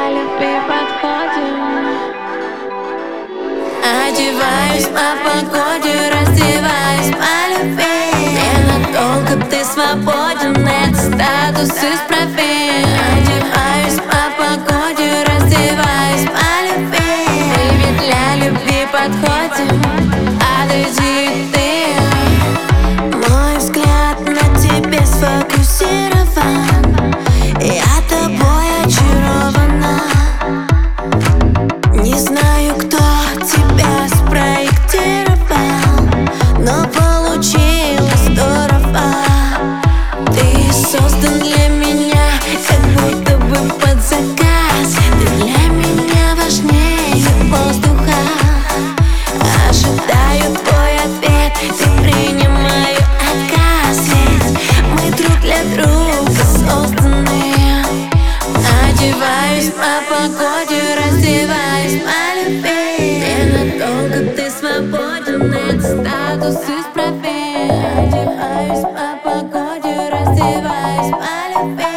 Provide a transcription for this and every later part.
для любви подходим Одеваюсь по погоде, раздеваюсь по любви Ненадолго ты свободен, это статус из профессии. Мы друг для друга созданы Одеваюсь по погоде, раздеваюсь по любви. Ненадолго ты свободен, это статус исправи Одеваюсь по погоде, раздеваюсь по любви.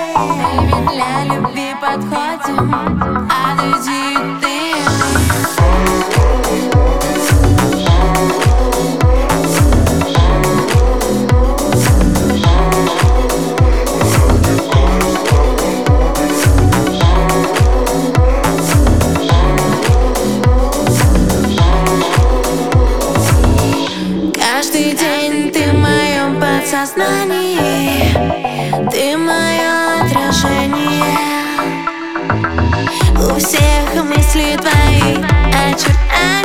Мы для любви подходим, Ты в моем подсознании Ты мое отражение У всех мысли твои очертания.